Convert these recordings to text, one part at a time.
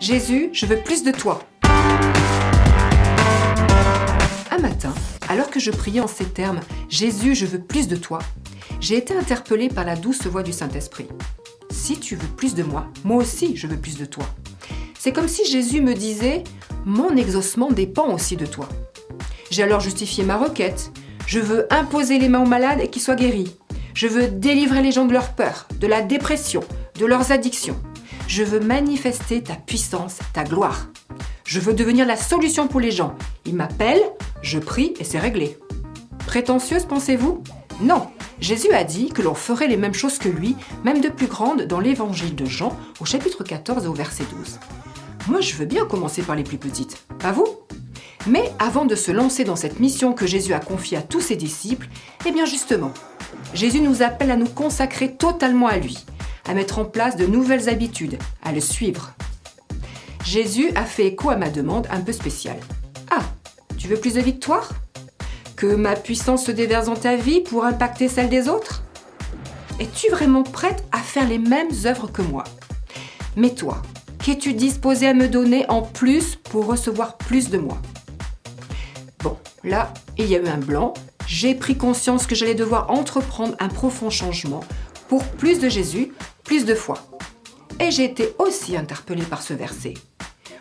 Jésus, je veux plus de toi. Un matin, alors que je priais en ces termes, Jésus, je veux plus de toi, j'ai été interpellée par la douce voix du Saint-Esprit. Si tu veux plus de moi, moi aussi je veux plus de toi. C'est comme si Jésus me disait, mon exaucement dépend aussi de toi. J'ai alors justifié ma requête. Je veux imposer les mains aux malades et qu'ils soient guéris. Je veux délivrer les gens de leur peur, de la dépression, de leurs addictions. Je veux manifester ta puissance, ta gloire. Je veux devenir la solution pour les gens. Ils m'appellent, je prie et c'est réglé. Prétentieuse, pensez-vous? Non. Jésus a dit que l'on ferait les mêmes choses que lui, même de plus grandes, dans l'évangile de Jean, au chapitre 14 et au verset 12. Moi, je veux bien commencer par les plus petites. Pas vous? Mais avant de se lancer dans cette mission que Jésus a confiée à tous ses disciples, eh bien justement, Jésus nous appelle à nous consacrer totalement à lui à mettre en place de nouvelles habitudes, à le suivre. Jésus a fait écho à ma demande un peu spéciale. Ah, tu veux plus de victoire? Que ma puissance se déverse dans ta vie pour impacter celle des autres? Es-tu vraiment prête à faire les mêmes œuvres que moi? Mais toi, qu'es-tu disposé à me donner en plus pour recevoir plus de moi? Bon, là, il y a eu un blanc. J'ai pris conscience que j'allais devoir entreprendre un profond changement pour plus de Jésus, plus de foi. Et j'ai été aussi interpellée par ce verset.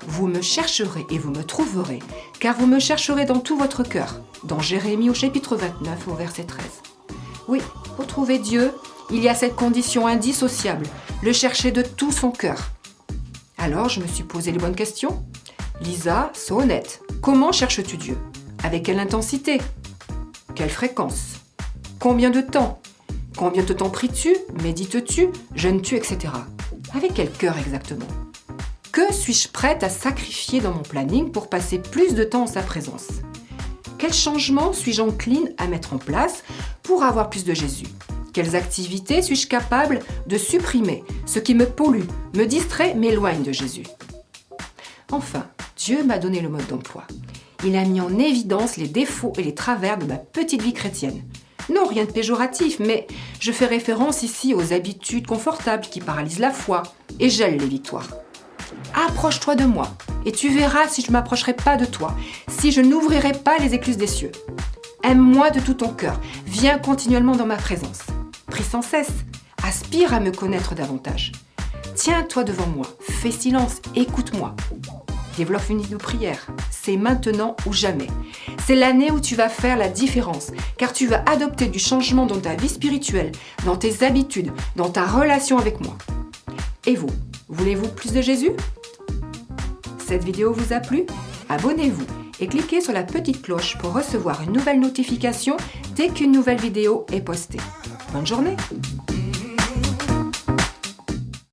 Vous me chercherez et vous me trouverez, car vous me chercherez dans tout votre cœur, dans Jérémie au chapitre 29 au verset 13. Oui, pour trouver Dieu, il y a cette condition indissociable, le chercher de tout son cœur. Alors je me suis posé les bonnes questions. Lisa, sois honnête, comment cherches-tu Dieu? Avec quelle intensité? Quelle fréquence? Combien de temps? Combien de temps pries-tu Médites-tu Jeûnes-tu Etc. Avec quel cœur exactement? Que suis-je prête à sacrifier dans mon planning pour passer plus de temps en sa présence? Quels changements suis-je encline à mettre en place pour avoir plus de Jésus? Quelles activités suis-je capable de supprimer? Ce qui me pollue, me distrait, m'éloigne de Jésus. Enfin, Dieu m'a donné le mode d'emploi. Il a mis en évidence les défauts et les travers de ma petite vie chrétienne. Non, rien de péjoratif, mais je fais référence ici aux habitudes confortables qui paralysent la foi et gèlent les victoires. Approche-toi de moi, et tu verras si je ne m'approcherai pas de toi, si je n'ouvrirai pas les écluses des cieux. Aime-moi de tout ton cœur, viens continuellement dans ma présence. Prie sans cesse, aspire à me connaître davantage. Tiens-toi devant moi, fais silence, écoute-moi. Développe une idée de prière. C'est maintenant ou jamais. C'est l'année où tu vas faire la différence, car tu vas adopter du changement dans ta vie spirituelle, dans tes habitudes, dans ta relation avec moi. Et vous, voulez-vous plus de Jésus? Cette vidéo vous a plu? Abonnez-vous et cliquez sur la petite cloche pour recevoir une nouvelle notification dès qu'une nouvelle vidéo est postée. Bonne journée